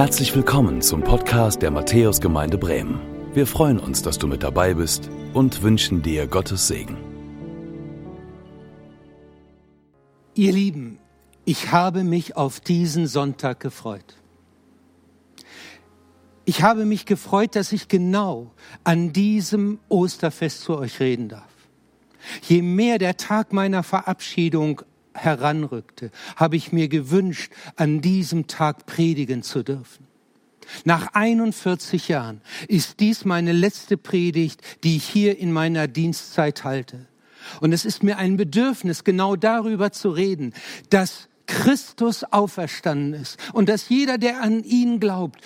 Herzlich willkommen zum Podcast der Matthäusgemeinde Bremen. Wir freuen uns, dass du mit dabei bist und wünschen dir Gottes Segen. Ihr Lieben, ich habe mich auf diesen Sonntag gefreut. Ich habe mich gefreut, dass ich genau an diesem Osterfest zu euch reden darf. Je mehr der Tag meiner Verabschiedung heranrückte, habe ich mir gewünscht, an diesem Tag predigen zu dürfen. Nach 41 Jahren ist dies meine letzte Predigt, die ich hier in meiner Dienstzeit halte. Und es ist mir ein Bedürfnis, genau darüber zu reden, dass Christus auferstanden ist und dass jeder, der an ihn glaubt,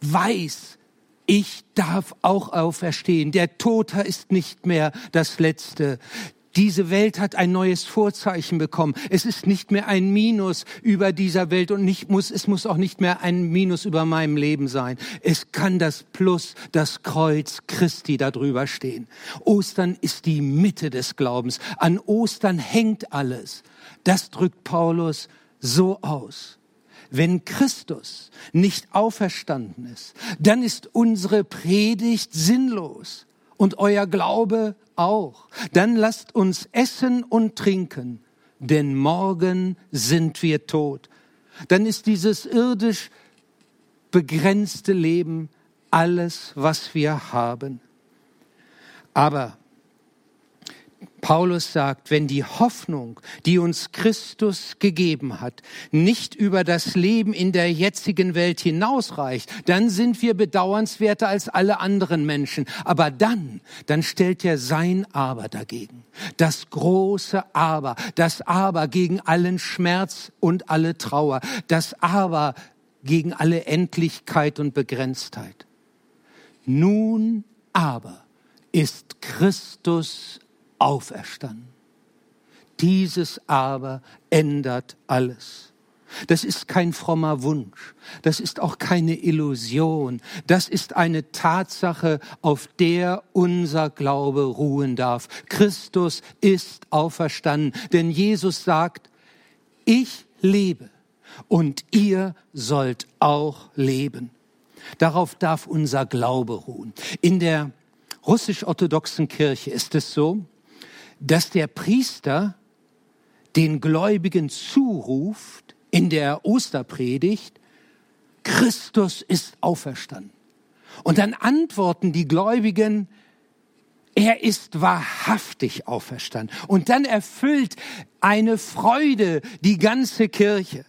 weiß, ich darf auch auferstehen. Der Toter ist nicht mehr das Letzte. Diese Welt hat ein neues Vorzeichen bekommen. Es ist nicht mehr ein Minus über dieser Welt und nicht muss, es muss auch nicht mehr ein Minus über meinem Leben sein. Es kann das Plus, das Kreuz Christi darüber stehen. Ostern ist die Mitte des Glaubens. An Ostern hängt alles. Das drückt Paulus so aus. Wenn Christus nicht auferstanden ist, dann ist unsere Predigt sinnlos und euer Glaube auch. Dann lasst uns essen und trinken, denn morgen sind wir tot. Dann ist dieses irdisch begrenzte Leben alles, was wir haben. Aber Paulus sagt, wenn die Hoffnung, die uns Christus gegeben hat, nicht über das Leben in der jetzigen Welt hinausreicht, dann sind wir bedauernswerter als alle anderen Menschen. Aber dann, dann stellt er sein Aber dagegen. Das große Aber, das Aber gegen allen Schmerz und alle Trauer, das Aber gegen alle Endlichkeit und Begrenztheit. Nun aber ist Christus auferstanden. Dieses aber ändert alles. Das ist kein frommer Wunsch. Das ist auch keine Illusion. Das ist eine Tatsache, auf der unser Glaube ruhen darf. Christus ist auferstanden. Denn Jesus sagt, ich lebe und ihr sollt auch leben. Darauf darf unser Glaube ruhen. In der russisch-orthodoxen Kirche ist es so, dass der Priester den Gläubigen zuruft in der Osterpredigt, Christus ist auferstanden. Und dann antworten die Gläubigen, er ist wahrhaftig auferstanden. Und dann erfüllt eine Freude die ganze Kirche.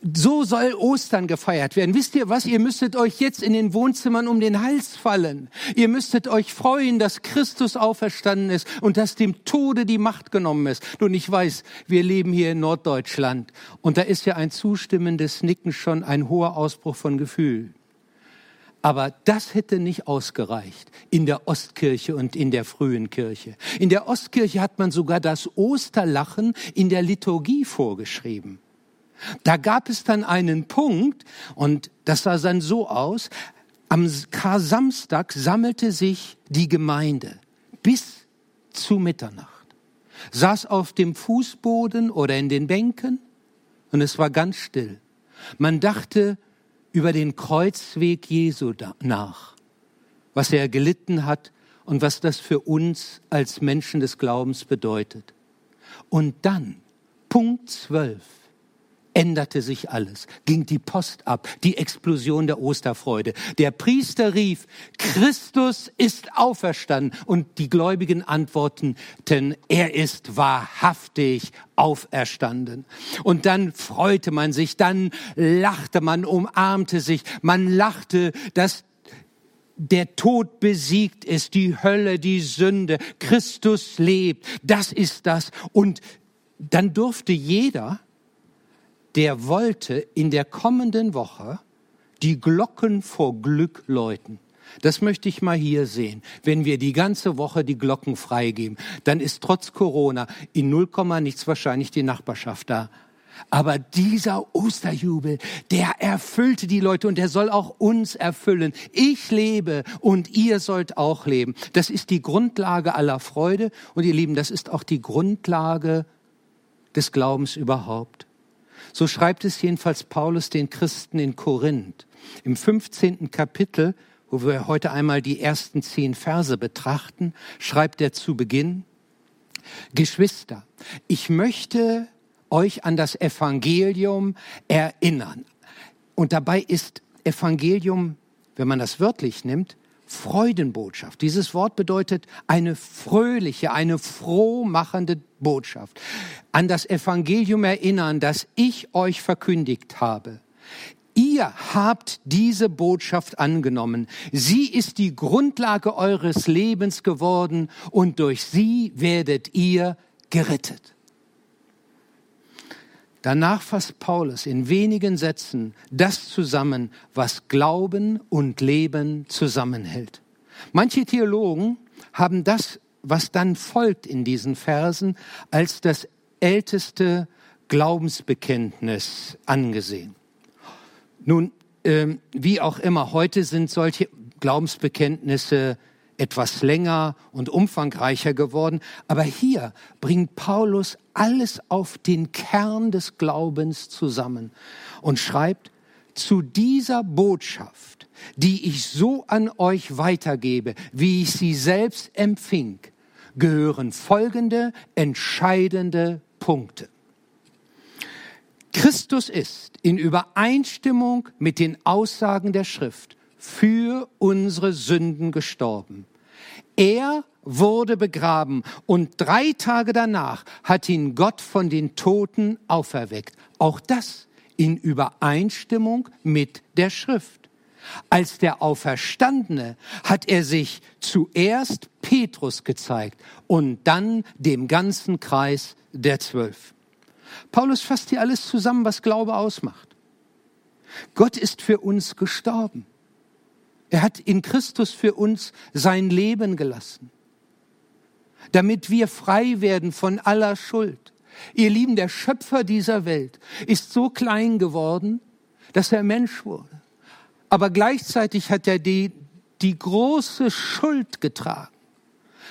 So soll Ostern gefeiert werden. Wisst ihr was? Ihr müsstet euch jetzt in den Wohnzimmern um den Hals fallen. Ihr müsstet euch freuen, dass Christus auferstanden ist und dass dem Tode die Macht genommen ist. Nun, ich weiß, wir leben hier in Norddeutschland und da ist ja ein zustimmendes Nicken schon ein hoher Ausbruch von Gefühl. Aber das hätte nicht ausgereicht in der Ostkirche und in der frühen Kirche. In der Ostkirche hat man sogar das Osterlachen in der Liturgie vorgeschrieben. Da gab es dann einen Punkt, und das sah dann so aus, am Kar-Samstag sammelte sich die Gemeinde bis zu Mitternacht, saß auf dem Fußboden oder in den Bänken und es war ganz still. Man dachte über den Kreuzweg Jesu nach, was er gelitten hat und was das für uns als Menschen des Glaubens bedeutet. Und dann, Punkt zwölf, änderte sich alles, ging die Post ab, die Explosion der Osterfreude. Der Priester rief, Christus ist auferstanden und die Gläubigen antworteten, er ist wahrhaftig auferstanden. Und dann freute man sich, dann lachte man, umarmte sich, man lachte, dass der Tod besiegt ist, die Hölle, die Sünde, Christus lebt, das ist das. Und dann durfte jeder der wollte in der kommenden Woche die Glocken vor Glück läuten. Das möchte ich mal hier sehen. Wenn wir die ganze Woche die Glocken freigeben, dann ist trotz Corona in 0, nichts wahrscheinlich die Nachbarschaft da. Aber dieser Osterjubel, der erfüllte die Leute und der soll auch uns erfüllen. Ich lebe und ihr sollt auch leben. Das ist die Grundlage aller Freude und ihr Lieben, das ist auch die Grundlage des Glaubens überhaupt. So schreibt es jedenfalls Paulus den Christen in Korinth. Im 15. Kapitel, wo wir heute einmal die ersten zehn Verse betrachten, schreibt er zu Beginn, Geschwister, ich möchte euch an das Evangelium erinnern. Und dabei ist Evangelium, wenn man das wörtlich nimmt, Freudenbotschaft. Dieses Wort bedeutet eine fröhliche, eine frohmachende Botschaft. An das Evangelium erinnern, das ich euch verkündigt habe. Ihr habt diese Botschaft angenommen. Sie ist die Grundlage eures Lebens geworden und durch sie werdet ihr gerettet. Danach fasst Paulus in wenigen Sätzen das zusammen, was Glauben und Leben zusammenhält. Manche Theologen haben das, was dann folgt in diesen Versen, als das älteste Glaubensbekenntnis angesehen. Nun, ähm, wie auch immer, heute sind solche Glaubensbekenntnisse etwas länger und umfangreicher geworden. Aber hier bringt Paulus alles auf den Kern des Glaubens zusammen und schreibt, zu dieser Botschaft, die ich so an euch weitergebe, wie ich sie selbst empfing, gehören folgende entscheidende Punkte. Christus ist in Übereinstimmung mit den Aussagen der Schrift für unsere Sünden gestorben. Er wurde begraben und drei Tage danach hat ihn Gott von den Toten auferweckt. Auch das in Übereinstimmung mit der Schrift. Als der Auferstandene hat er sich zuerst Petrus gezeigt und dann dem ganzen Kreis der Zwölf. Paulus fasst hier alles zusammen, was Glaube ausmacht. Gott ist für uns gestorben. Er hat in Christus für uns sein Leben gelassen, damit wir frei werden von aller Schuld. Ihr Lieben, der Schöpfer dieser Welt ist so klein geworden, dass er Mensch wurde. Aber gleichzeitig hat er die, die große Schuld getragen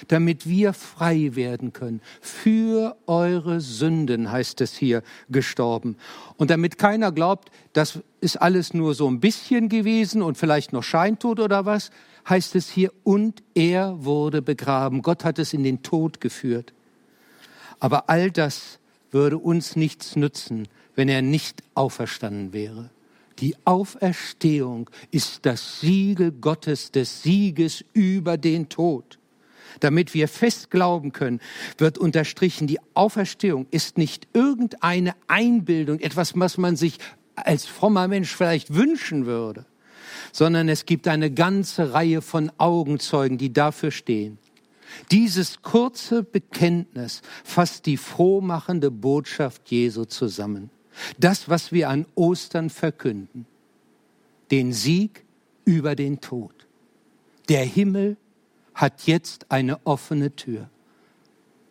damit wir frei werden können. Für eure Sünden heißt es hier gestorben. Und damit keiner glaubt, das ist alles nur so ein bisschen gewesen und vielleicht noch Scheintod oder was, heißt es hier, und er wurde begraben. Gott hat es in den Tod geführt. Aber all das würde uns nichts nützen, wenn er nicht auferstanden wäre. Die Auferstehung ist das Siegel Gottes des Sieges über den Tod damit wir fest glauben können, wird unterstrichen, die Auferstehung ist nicht irgendeine Einbildung, etwas, was man sich als frommer Mensch vielleicht wünschen würde, sondern es gibt eine ganze Reihe von Augenzeugen, die dafür stehen. Dieses kurze Bekenntnis fasst die frohmachende Botschaft Jesu zusammen. Das, was wir an Ostern verkünden. Den Sieg über den Tod. Der Himmel hat jetzt eine offene Tür.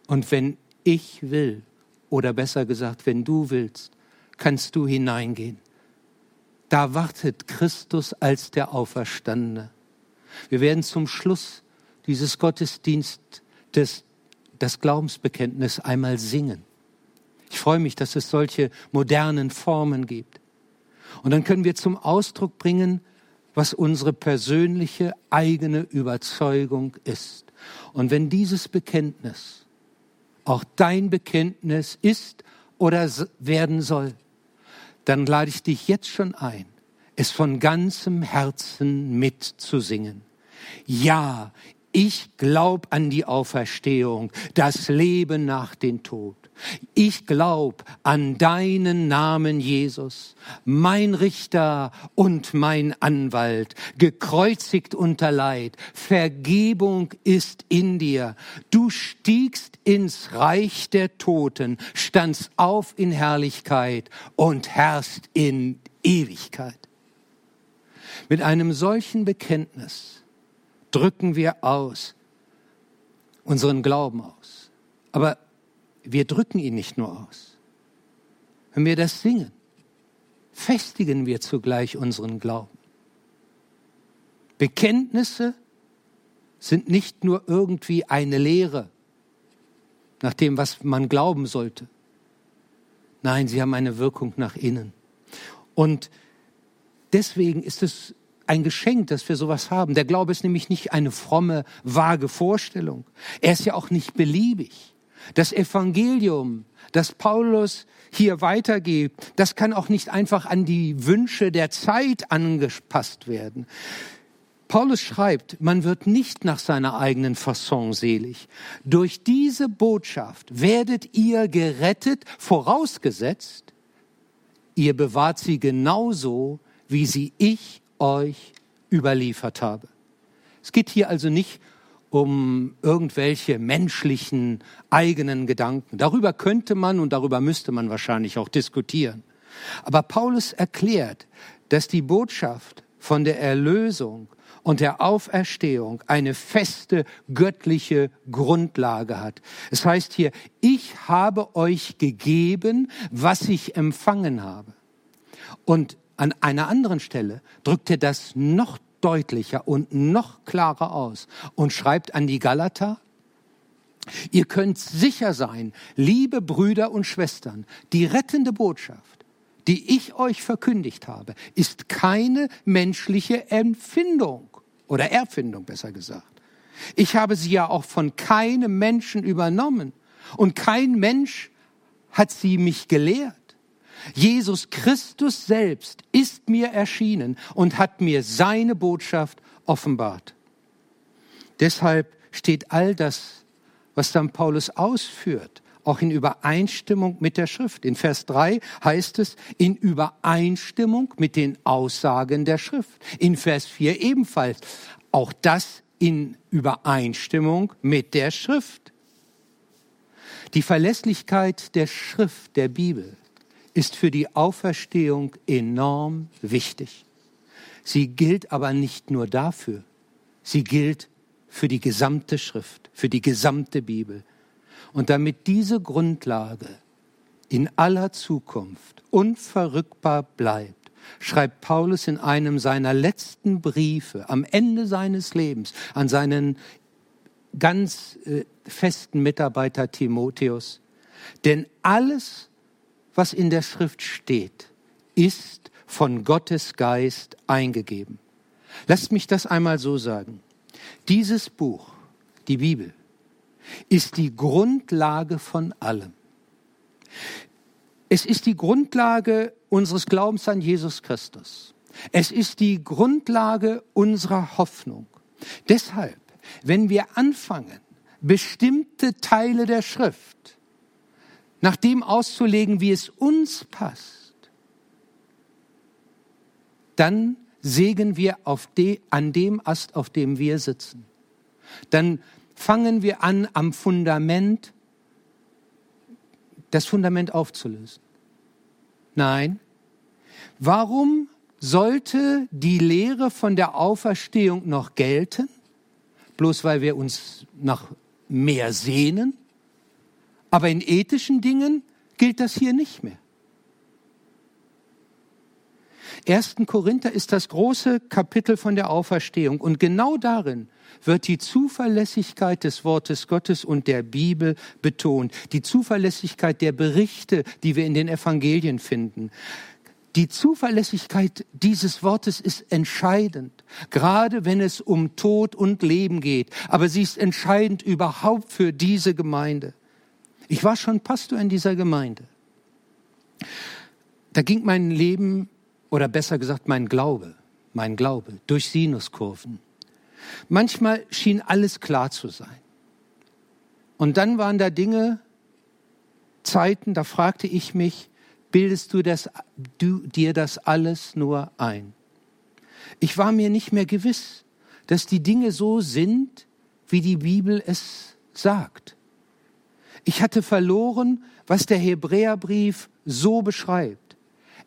Und wenn ich will, oder besser gesagt, wenn du willst, kannst du hineingehen. Da wartet Christus als der Auferstandene. Wir werden zum Schluss dieses Gottesdienst des, das Glaubensbekenntnis einmal singen. Ich freue mich, dass es solche modernen Formen gibt. Und dann können wir zum Ausdruck bringen, was unsere persönliche eigene Überzeugung ist. Und wenn dieses Bekenntnis auch dein Bekenntnis ist oder werden soll, dann lade ich dich jetzt schon ein, es von ganzem Herzen mitzusingen. Ja, ich glaube an die Auferstehung, das Leben nach dem Tod. Ich glaube an deinen Namen, Jesus, mein Richter und mein Anwalt, gekreuzigt unter Leid. Vergebung ist in dir. Du stiegst ins Reich der Toten, standst auf in Herrlichkeit und herrst in Ewigkeit. Mit einem solchen Bekenntnis drücken wir aus, unseren Glauben aus. Aber wir drücken ihn nicht nur aus. Wenn wir das singen, festigen wir zugleich unseren Glauben. Bekenntnisse sind nicht nur irgendwie eine Lehre nach dem, was man glauben sollte. Nein, sie haben eine Wirkung nach innen. Und deswegen ist es ein Geschenk, dass wir sowas haben. Der Glaube ist nämlich nicht eine fromme, vage Vorstellung. Er ist ja auch nicht beliebig. Das Evangelium, das Paulus hier weitergibt, das kann auch nicht einfach an die Wünsche der Zeit angepasst werden. Paulus schreibt, man wird nicht nach seiner eigenen Fasson selig. Durch diese Botschaft werdet ihr gerettet, vorausgesetzt, ihr bewahrt sie genauso, wie sie ich euch überliefert habe. Es geht hier also nicht um irgendwelche menschlichen eigenen Gedanken. Darüber könnte man und darüber müsste man wahrscheinlich auch diskutieren. Aber Paulus erklärt, dass die Botschaft von der Erlösung und der Auferstehung eine feste göttliche Grundlage hat. Es heißt hier, ich habe euch gegeben, was ich empfangen habe. Und an einer anderen Stelle drückt er das noch deutlicher und noch klarer aus und schreibt an die Galater, ihr könnt sicher sein, liebe Brüder und Schwestern, die rettende Botschaft, die ich euch verkündigt habe, ist keine menschliche Empfindung oder Erfindung besser gesagt. Ich habe sie ja auch von keinem Menschen übernommen und kein Mensch hat sie mich gelehrt. Jesus Christus selbst ist mir erschienen und hat mir seine Botschaft offenbart. Deshalb steht all das, was dann Paulus ausführt, auch in Übereinstimmung mit der Schrift. In Vers 3 heißt es, in Übereinstimmung mit den Aussagen der Schrift. In Vers 4 ebenfalls, auch das in Übereinstimmung mit der Schrift. Die Verlässlichkeit der Schrift, der Bibel, ist für die Auferstehung enorm wichtig. Sie gilt aber nicht nur dafür, sie gilt für die gesamte Schrift, für die gesamte Bibel. Und damit diese Grundlage in aller Zukunft unverrückbar bleibt, schreibt Paulus in einem seiner letzten Briefe am Ende seines Lebens an seinen ganz äh, festen Mitarbeiter Timotheus, denn alles, was in der Schrift steht, ist von Gottes Geist eingegeben. Lasst mich das einmal so sagen. Dieses Buch, die Bibel, ist die Grundlage von allem. Es ist die Grundlage unseres Glaubens an Jesus Christus. Es ist die Grundlage unserer Hoffnung. Deshalb, wenn wir anfangen, bestimmte Teile der Schrift nach dem auszulegen, wie es uns passt, dann sägen wir de, an dem Ast, auf dem wir sitzen. Dann fangen wir an, am Fundament das Fundament aufzulösen. Nein. Warum sollte die Lehre von der Auferstehung noch gelten? Bloß weil wir uns nach mehr sehnen? Aber in ethischen Dingen gilt das hier nicht mehr. 1. Korinther ist das große Kapitel von der Auferstehung und genau darin wird die Zuverlässigkeit des Wortes Gottes und der Bibel betont, die Zuverlässigkeit der Berichte, die wir in den Evangelien finden. Die Zuverlässigkeit dieses Wortes ist entscheidend, gerade wenn es um Tod und Leben geht, aber sie ist entscheidend überhaupt für diese Gemeinde. Ich war schon Pastor in dieser Gemeinde. Da ging mein Leben, oder besser gesagt mein Glaube, mein Glaube, durch Sinuskurven. Manchmal schien alles klar zu sein. Und dann waren da Dinge, Zeiten, da fragte ich mich, bildest du, das, du dir das alles nur ein? Ich war mir nicht mehr gewiss, dass die Dinge so sind, wie die Bibel es sagt. Ich hatte verloren, was der Hebräerbrief so beschreibt.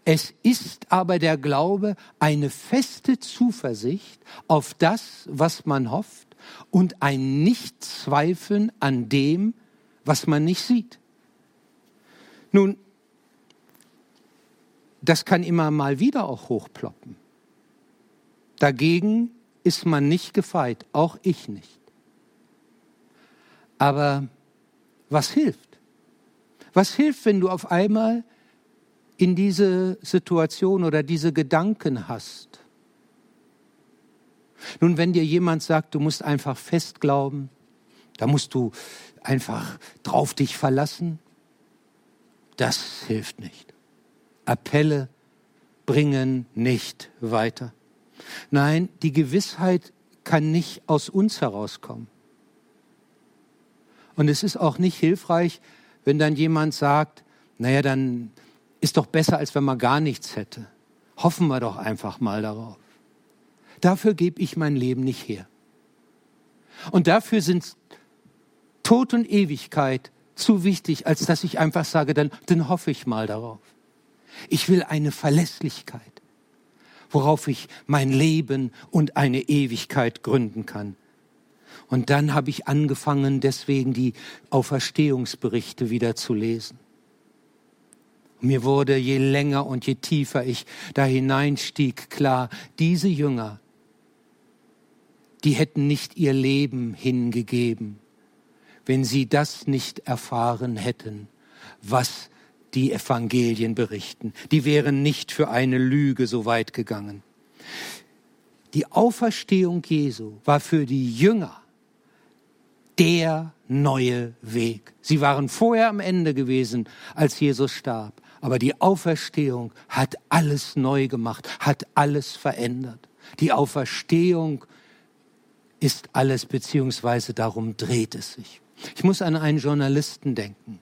Es ist aber der Glaube eine feste Zuversicht auf das, was man hofft und ein Nichtzweifeln an dem, was man nicht sieht. Nun, das kann immer mal wieder auch hochploppen. Dagegen ist man nicht gefeit, auch ich nicht. Aber was hilft? Was hilft, wenn du auf einmal in diese Situation oder diese Gedanken hast. Nun, wenn dir jemand sagt, du musst einfach fest glauben, da musst du einfach drauf dich verlassen, das hilft nicht. Appelle bringen nicht weiter. Nein, die Gewissheit kann nicht aus uns herauskommen. Und es ist auch nicht hilfreich, wenn dann jemand sagt, naja, dann ist doch besser, als wenn man gar nichts hätte. Hoffen wir doch einfach mal darauf. Dafür gebe ich mein Leben nicht her. Und dafür sind Tod und Ewigkeit zu wichtig, als dass ich einfach sage, dann, dann hoffe ich mal darauf. Ich will eine Verlässlichkeit, worauf ich mein Leben und eine Ewigkeit gründen kann. Und dann habe ich angefangen, deswegen die Auferstehungsberichte wieder zu lesen. Mir wurde, je länger und je tiefer ich da hineinstieg, klar, diese Jünger, die hätten nicht ihr Leben hingegeben, wenn sie das nicht erfahren hätten, was die Evangelien berichten. Die wären nicht für eine Lüge so weit gegangen. Die Auferstehung Jesu war für die Jünger der neue Weg. Sie waren vorher am Ende gewesen, als Jesus starb. Aber die Auferstehung hat alles neu gemacht, hat alles verändert. Die Auferstehung ist alles, beziehungsweise darum dreht es sich. Ich muss an einen Journalisten denken.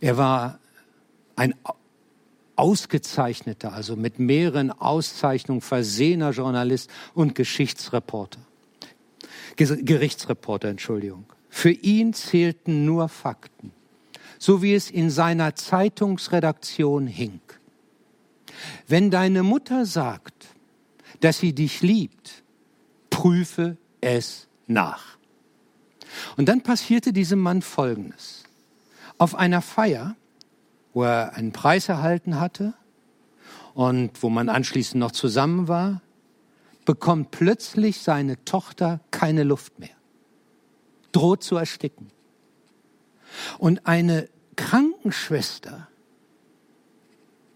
Er war ein ausgezeichneter, also mit mehreren Auszeichnungen versehener Journalist und Geschichtsreporter. Gerichtsreporter, Entschuldigung. Für ihn zählten nur Fakten so wie es in seiner Zeitungsredaktion hing. Wenn deine Mutter sagt, dass sie dich liebt, prüfe es nach. Und dann passierte diesem Mann Folgendes. Auf einer Feier, wo er einen Preis erhalten hatte und wo man anschließend noch zusammen war, bekommt plötzlich seine Tochter keine Luft mehr, droht zu ersticken. Und eine Krankenschwester,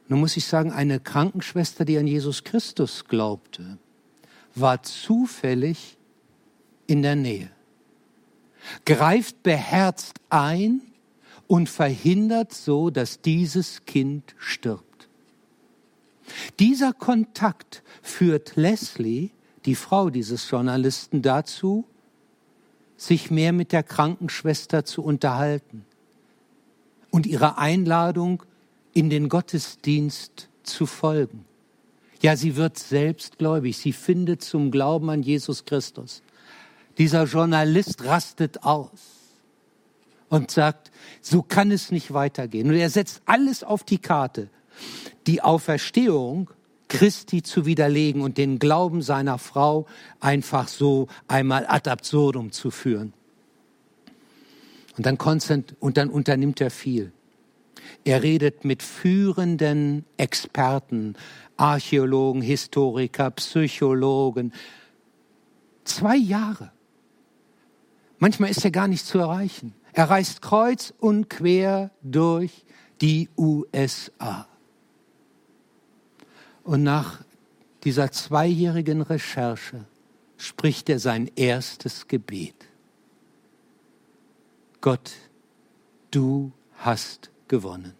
nun muss ich sagen, eine Krankenschwester, die an Jesus Christus glaubte, war zufällig in der Nähe, greift beherzt ein und verhindert so, dass dieses Kind stirbt. Dieser Kontakt führt Leslie, die Frau dieses Journalisten, dazu, sich mehr mit der Krankenschwester zu unterhalten und ihrer Einladung in den Gottesdienst zu folgen. Ja, sie wird selbst gläubig. Sie findet zum Glauben an Jesus Christus. Dieser Journalist rastet aus und sagt, so kann es nicht weitergehen. Und er setzt alles auf die Karte, die Auferstehung Christi zu widerlegen und den Glauben seiner Frau einfach so einmal ad absurdum zu führen. Und dann, und dann unternimmt er viel. Er redet mit führenden Experten, Archäologen, Historiker, Psychologen. Zwei Jahre. Manchmal ist er gar nicht zu erreichen. Er reist kreuz und quer durch die USA. Und nach dieser zweijährigen Recherche spricht er sein erstes Gebet. Gott, du hast gewonnen.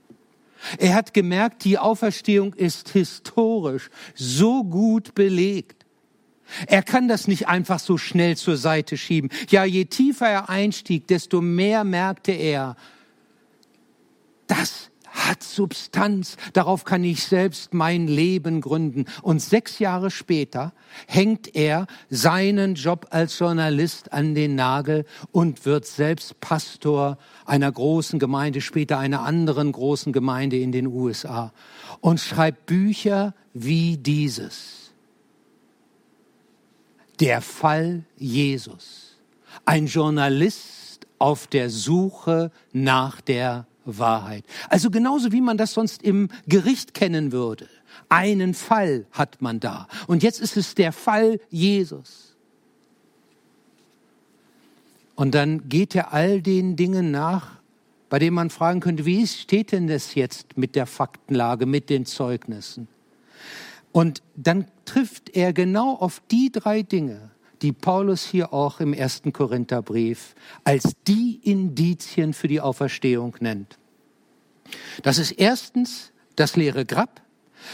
Er hat gemerkt, die Auferstehung ist historisch so gut belegt. Er kann das nicht einfach so schnell zur Seite schieben. Ja, je tiefer er einstieg, desto mehr merkte er, das hat Substanz, darauf kann ich selbst mein Leben gründen. Und sechs Jahre später hängt er seinen Job als Journalist an den Nagel und wird selbst Pastor einer großen Gemeinde, später einer anderen großen Gemeinde in den USA und schreibt Bücher wie dieses. Der Fall Jesus. Ein Journalist auf der Suche nach der Wahrheit. Also genauso wie man das sonst im Gericht kennen würde. Einen Fall hat man da. Und jetzt ist es der Fall Jesus. Und dann geht er all den Dingen nach, bei dem man fragen könnte, wie steht denn das jetzt mit der Faktenlage, mit den Zeugnissen? Und dann trifft er genau auf die drei Dinge, die Paulus hier auch im ersten Korintherbrief als die Indizien für die Auferstehung nennt. Das ist erstens das leere Grab,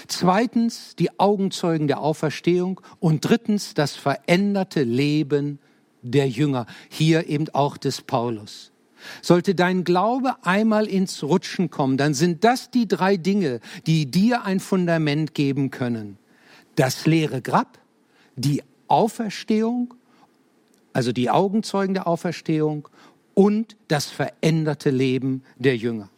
zweitens die Augenzeugen der Auferstehung und drittens das veränderte Leben der Jünger, hier eben auch des Paulus. Sollte dein Glaube einmal ins Rutschen kommen, dann sind das die drei Dinge, die dir ein Fundament geben können. Das leere Grab, die Auferstehung, also die Augenzeugen der Auferstehung und das veränderte Leben der Jünger.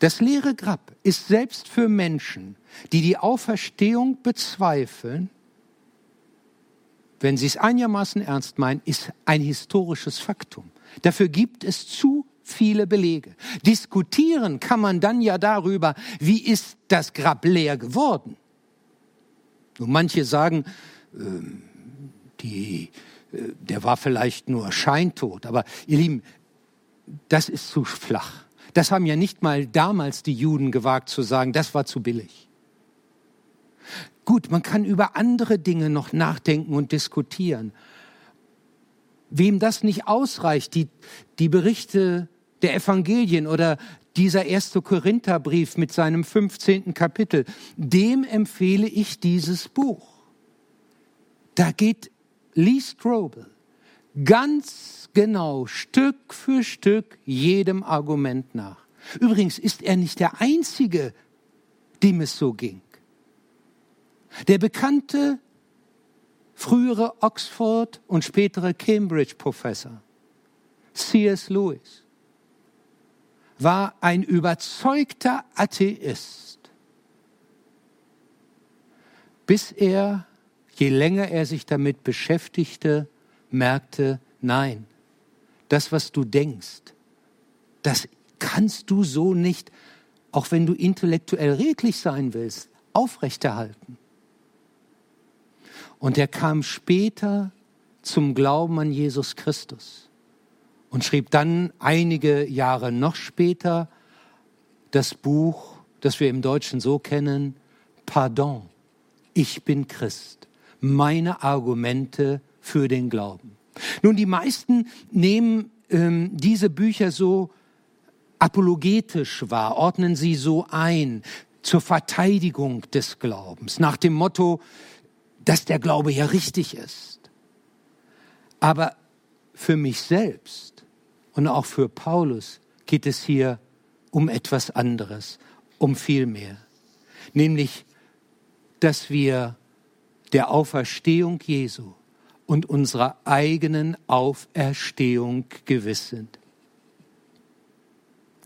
Das leere Grab ist selbst für Menschen, die die Auferstehung bezweifeln, wenn sie es einigermaßen ernst meinen, ist ein historisches Faktum. Dafür gibt es zu viele Belege. Diskutieren kann man dann ja darüber, wie ist das Grab leer geworden. Und manche sagen, äh, die, äh, der war vielleicht nur scheintot. Aber ihr Lieben, das ist zu flach. Das haben ja nicht mal damals die Juden gewagt zu sagen, das war zu billig. Gut, man kann über andere Dinge noch nachdenken und diskutieren. Wem das nicht ausreicht, die, die Berichte der Evangelien oder dieser erste Korintherbrief mit seinem 15. Kapitel, dem empfehle ich dieses Buch. Da geht Lee Strobel ganz genau Stück für Stück jedem Argument nach. Übrigens ist er nicht der Einzige, dem es so ging. Der bekannte frühere Oxford und spätere Cambridge-Professor C.S. Lewis war ein überzeugter Atheist, bis er, je länger er sich damit beschäftigte, merkte, nein, das, was du denkst, das kannst du so nicht, auch wenn du intellektuell redlich sein willst, aufrechterhalten. Und er kam später zum Glauben an Jesus Christus und schrieb dann einige Jahre noch später das Buch, das wir im Deutschen so kennen, Pardon, ich bin Christ, meine Argumente für den Glauben. Nun, die meisten nehmen ähm, diese Bücher so apologetisch wahr, ordnen sie so ein zur Verteidigung des Glaubens, nach dem Motto, dass der Glaube ja richtig ist. Aber für mich selbst und auch für Paulus geht es hier um etwas anderes, um viel mehr. Nämlich, dass wir der Auferstehung Jesu und unserer eigenen Auferstehung gewiss sind.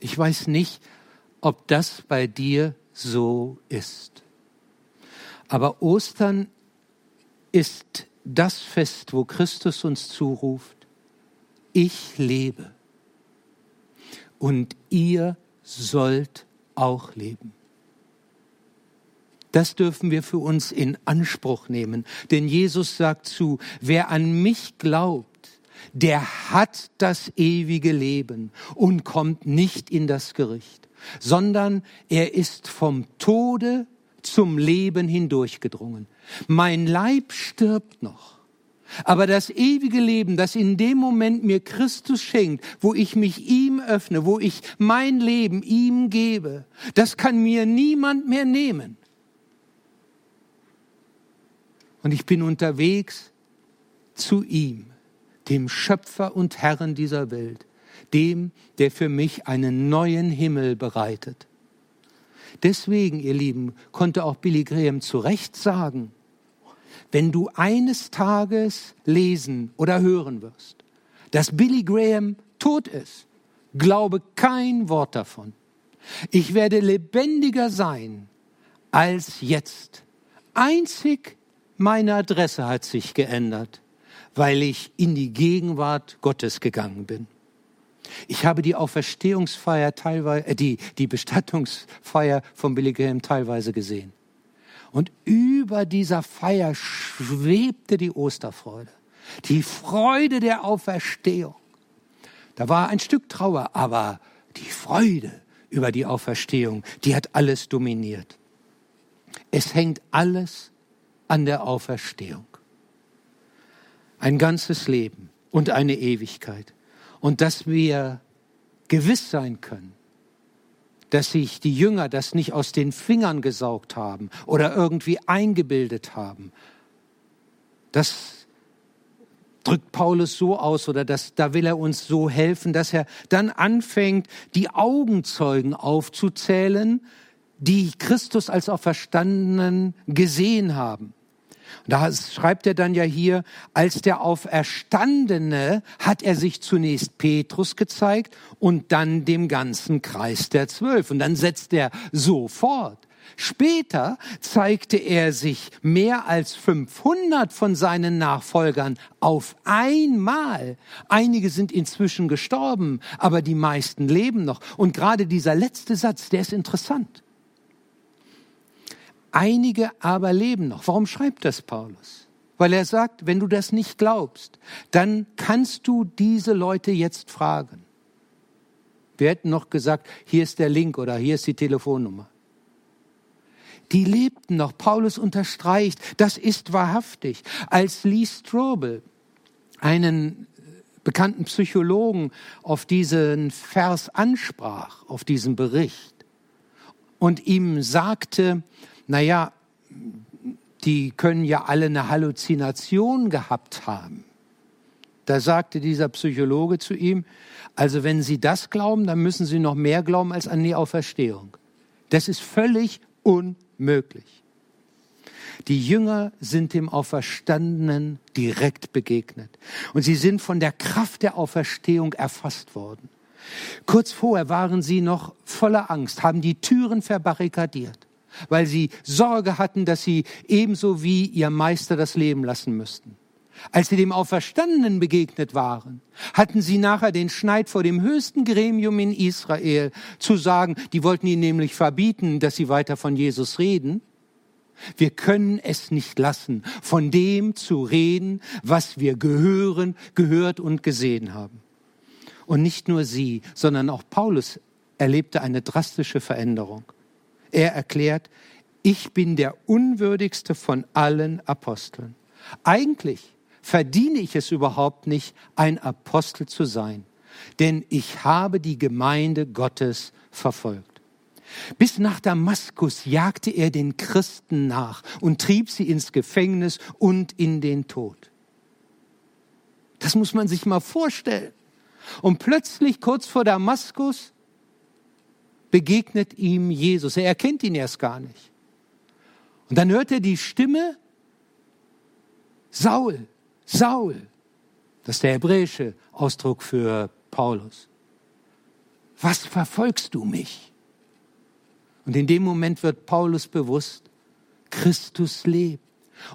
Ich weiß nicht, ob das bei dir so ist. Aber Ostern ist das Fest, wo Christus uns zuruft, ich lebe und ihr sollt auch leben. Das dürfen wir für uns in Anspruch nehmen, denn Jesus sagt zu, wer an mich glaubt, der hat das ewige Leben und kommt nicht in das Gericht, sondern er ist vom Tode zum Leben hindurchgedrungen. Mein Leib stirbt noch. Aber das ewige Leben, das in dem Moment mir Christus schenkt, wo ich mich ihm öffne, wo ich mein Leben ihm gebe, das kann mir niemand mehr nehmen. Und ich bin unterwegs zu ihm, dem Schöpfer und Herrn dieser Welt, dem, der für mich einen neuen Himmel bereitet. Deswegen, ihr Lieben, konnte auch Billy Graham zu Recht sagen, wenn du eines Tages lesen oder hören wirst, dass Billy Graham tot ist, glaube kein Wort davon. Ich werde lebendiger sein als jetzt. Einzig meine Adresse hat sich geändert, weil ich in die Gegenwart Gottes gegangen bin. Ich habe die Auferstehungsfeier teilweise, äh, die, die Bestattungsfeier von Billy Graham teilweise gesehen. Und über dieser Feier schwebte die Osterfreude, die Freude der Auferstehung. Da war ein Stück Trauer, aber Die Freude über die Auferstehung, die hat alles dominiert. Es hängt alles an der Auferstehung. Ein ganzes Leben und eine Ewigkeit. Und dass wir gewiss sein können, dass sich die Jünger das nicht aus den Fingern gesaugt haben oder irgendwie eingebildet haben. Das drückt Paulus so aus oder das, da will er uns so helfen, dass er dann anfängt, die Augenzeugen aufzuzählen, die Christus als Auferstandenen gesehen haben. Da schreibt er dann ja hier, als der Auferstandene hat er sich zunächst Petrus gezeigt und dann dem ganzen Kreis der Zwölf. Und dann setzt er sofort. Später zeigte er sich mehr als 500 von seinen Nachfolgern auf einmal. Einige sind inzwischen gestorben, aber die meisten leben noch. Und gerade dieser letzte Satz, der ist interessant. Einige aber leben noch. Warum schreibt das Paulus? Weil er sagt, wenn du das nicht glaubst, dann kannst du diese Leute jetzt fragen. Wir hätten noch gesagt, hier ist der Link oder hier ist die Telefonnummer. Die lebten noch. Paulus unterstreicht, das ist wahrhaftig. Als Lee Strobel einen bekannten Psychologen auf diesen Vers ansprach, auf diesen Bericht, und ihm sagte, naja, die können ja alle eine Halluzination gehabt haben. Da sagte dieser Psychologe zu ihm, also wenn Sie das glauben, dann müssen Sie noch mehr glauben als an die Auferstehung. Das ist völlig unmöglich. Die Jünger sind dem Auferstandenen direkt begegnet. Und sie sind von der Kraft der Auferstehung erfasst worden. Kurz vorher waren sie noch voller Angst, haben die Türen verbarrikadiert weil sie Sorge hatten, dass sie ebenso wie ihr Meister das Leben lassen müssten. Als sie dem Auferstandenen begegnet waren, hatten sie nachher den Schneid vor dem höchsten Gremium in Israel zu sagen, die wollten ihnen nämlich verbieten, dass sie weiter von Jesus reden. Wir können es nicht lassen, von dem zu reden, was wir gehören, gehört und gesehen haben. Und nicht nur sie, sondern auch Paulus erlebte eine drastische Veränderung. Er erklärt, ich bin der unwürdigste von allen Aposteln. Eigentlich verdiene ich es überhaupt nicht, ein Apostel zu sein, denn ich habe die Gemeinde Gottes verfolgt. Bis nach Damaskus jagte er den Christen nach und trieb sie ins Gefängnis und in den Tod. Das muss man sich mal vorstellen. Und plötzlich kurz vor Damaskus begegnet ihm Jesus. Er erkennt ihn erst gar nicht. Und dann hört er die Stimme, Saul, Saul. Das ist der hebräische Ausdruck für Paulus. Was verfolgst du mich? Und in dem Moment wird Paulus bewusst, Christus lebt.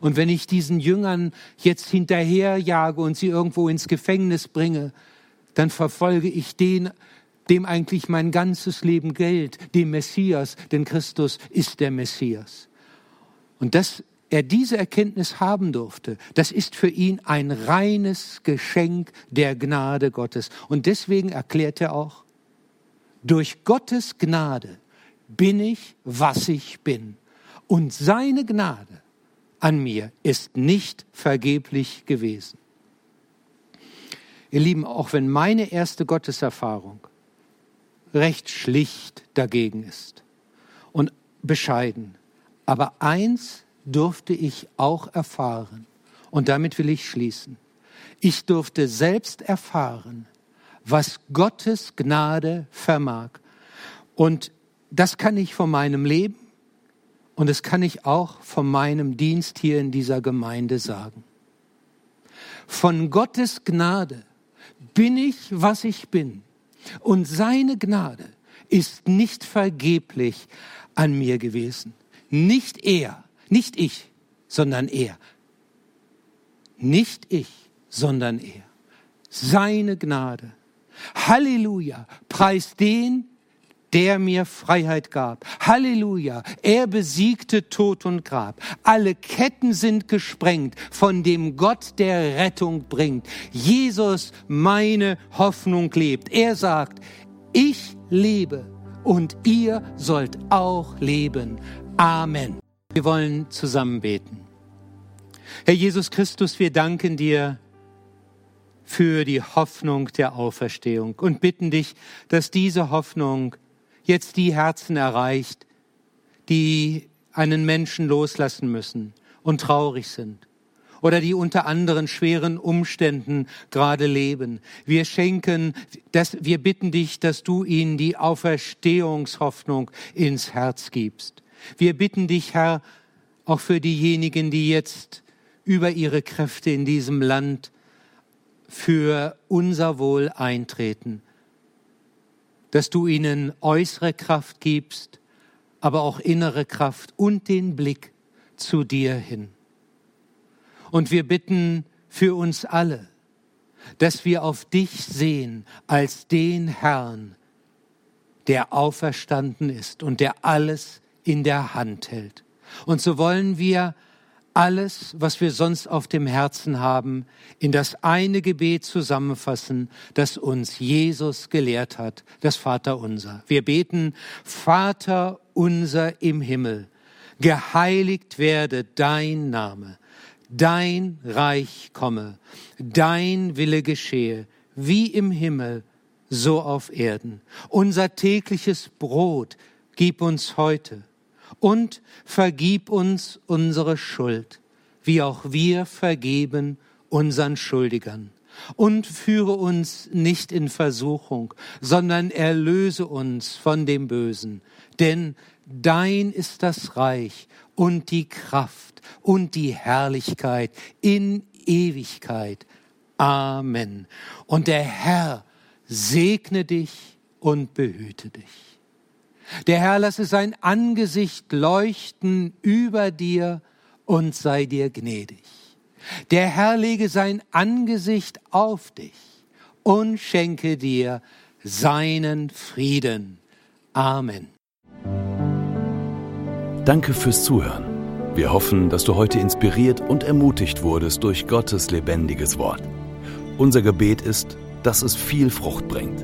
Und wenn ich diesen Jüngern jetzt hinterherjage und sie irgendwo ins Gefängnis bringe, dann verfolge ich den, dem eigentlich mein ganzes Leben gilt, dem Messias, denn Christus ist der Messias. Und dass er diese Erkenntnis haben durfte, das ist für ihn ein reines Geschenk der Gnade Gottes. Und deswegen erklärt er auch, durch Gottes Gnade bin ich, was ich bin. Und seine Gnade an mir ist nicht vergeblich gewesen. Ihr Lieben, auch wenn meine erste Gotteserfahrung recht schlicht dagegen ist und bescheiden. Aber eins durfte ich auch erfahren, und damit will ich schließen. Ich durfte selbst erfahren, was Gottes Gnade vermag. Und das kann ich von meinem Leben und das kann ich auch von meinem Dienst hier in dieser Gemeinde sagen. Von Gottes Gnade bin ich, was ich bin. Und seine Gnade ist nicht vergeblich an mir gewesen. Nicht er, nicht ich, sondern er. Nicht ich, sondern er. Seine Gnade. Halleluja. Preis den, der mir Freiheit gab. Halleluja. Er besiegte Tod und Grab. Alle Ketten sind gesprengt von dem Gott, der Rettung bringt. Jesus, meine Hoffnung lebt. Er sagt, Ich lebe und ihr sollt auch leben. Amen. Wir wollen zusammen beten. Herr Jesus Christus, wir danken dir für die Hoffnung der Auferstehung und bitten dich, dass diese Hoffnung jetzt die Herzen erreicht, die einen Menschen loslassen müssen und traurig sind oder die unter anderen schweren Umständen gerade leben. Wir schenken, dass, wir bitten dich, dass du ihnen die Auferstehungshoffnung ins Herz gibst. Wir bitten dich, Herr, auch für diejenigen, die jetzt über ihre Kräfte in diesem Land für unser Wohl eintreten, dass du ihnen äußere Kraft gibst, aber auch innere Kraft und den Blick zu dir hin. Und wir bitten für uns alle, dass wir auf dich sehen als den Herrn, der auferstanden ist und der alles in der Hand hält. Und so wollen wir alles, was wir sonst auf dem Herzen haben, in das eine Gebet zusammenfassen, das uns Jesus gelehrt hat, das Vaterunser. Wir beten, Vater unser im Himmel, geheiligt werde dein Name, dein Reich komme, dein Wille geschehe, wie im Himmel, so auf Erden. Unser tägliches Brot gib uns heute und vergib uns unsere Schuld, wie auch wir vergeben unseren Schuldigern. Und führe uns nicht in Versuchung, sondern erlöse uns von dem Bösen. Denn dein ist das Reich und die Kraft und die Herrlichkeit in Ewigkeit. Amen. Und der Herr segne dich und behüte dich. Der Herr lasse sein Angesicht leuchten über dir und sei dir gnädig. Der Herr lege sein Angesicht auf dich und schenke dir seinen Frieden. Amen. Danke fürs Zuhören. Wir hoffen, dass du heute inspiriert und ermutigt wurdest durch Gottes lebendiges Wort. Unser Gebet ist, dass es viel Frucht bringt.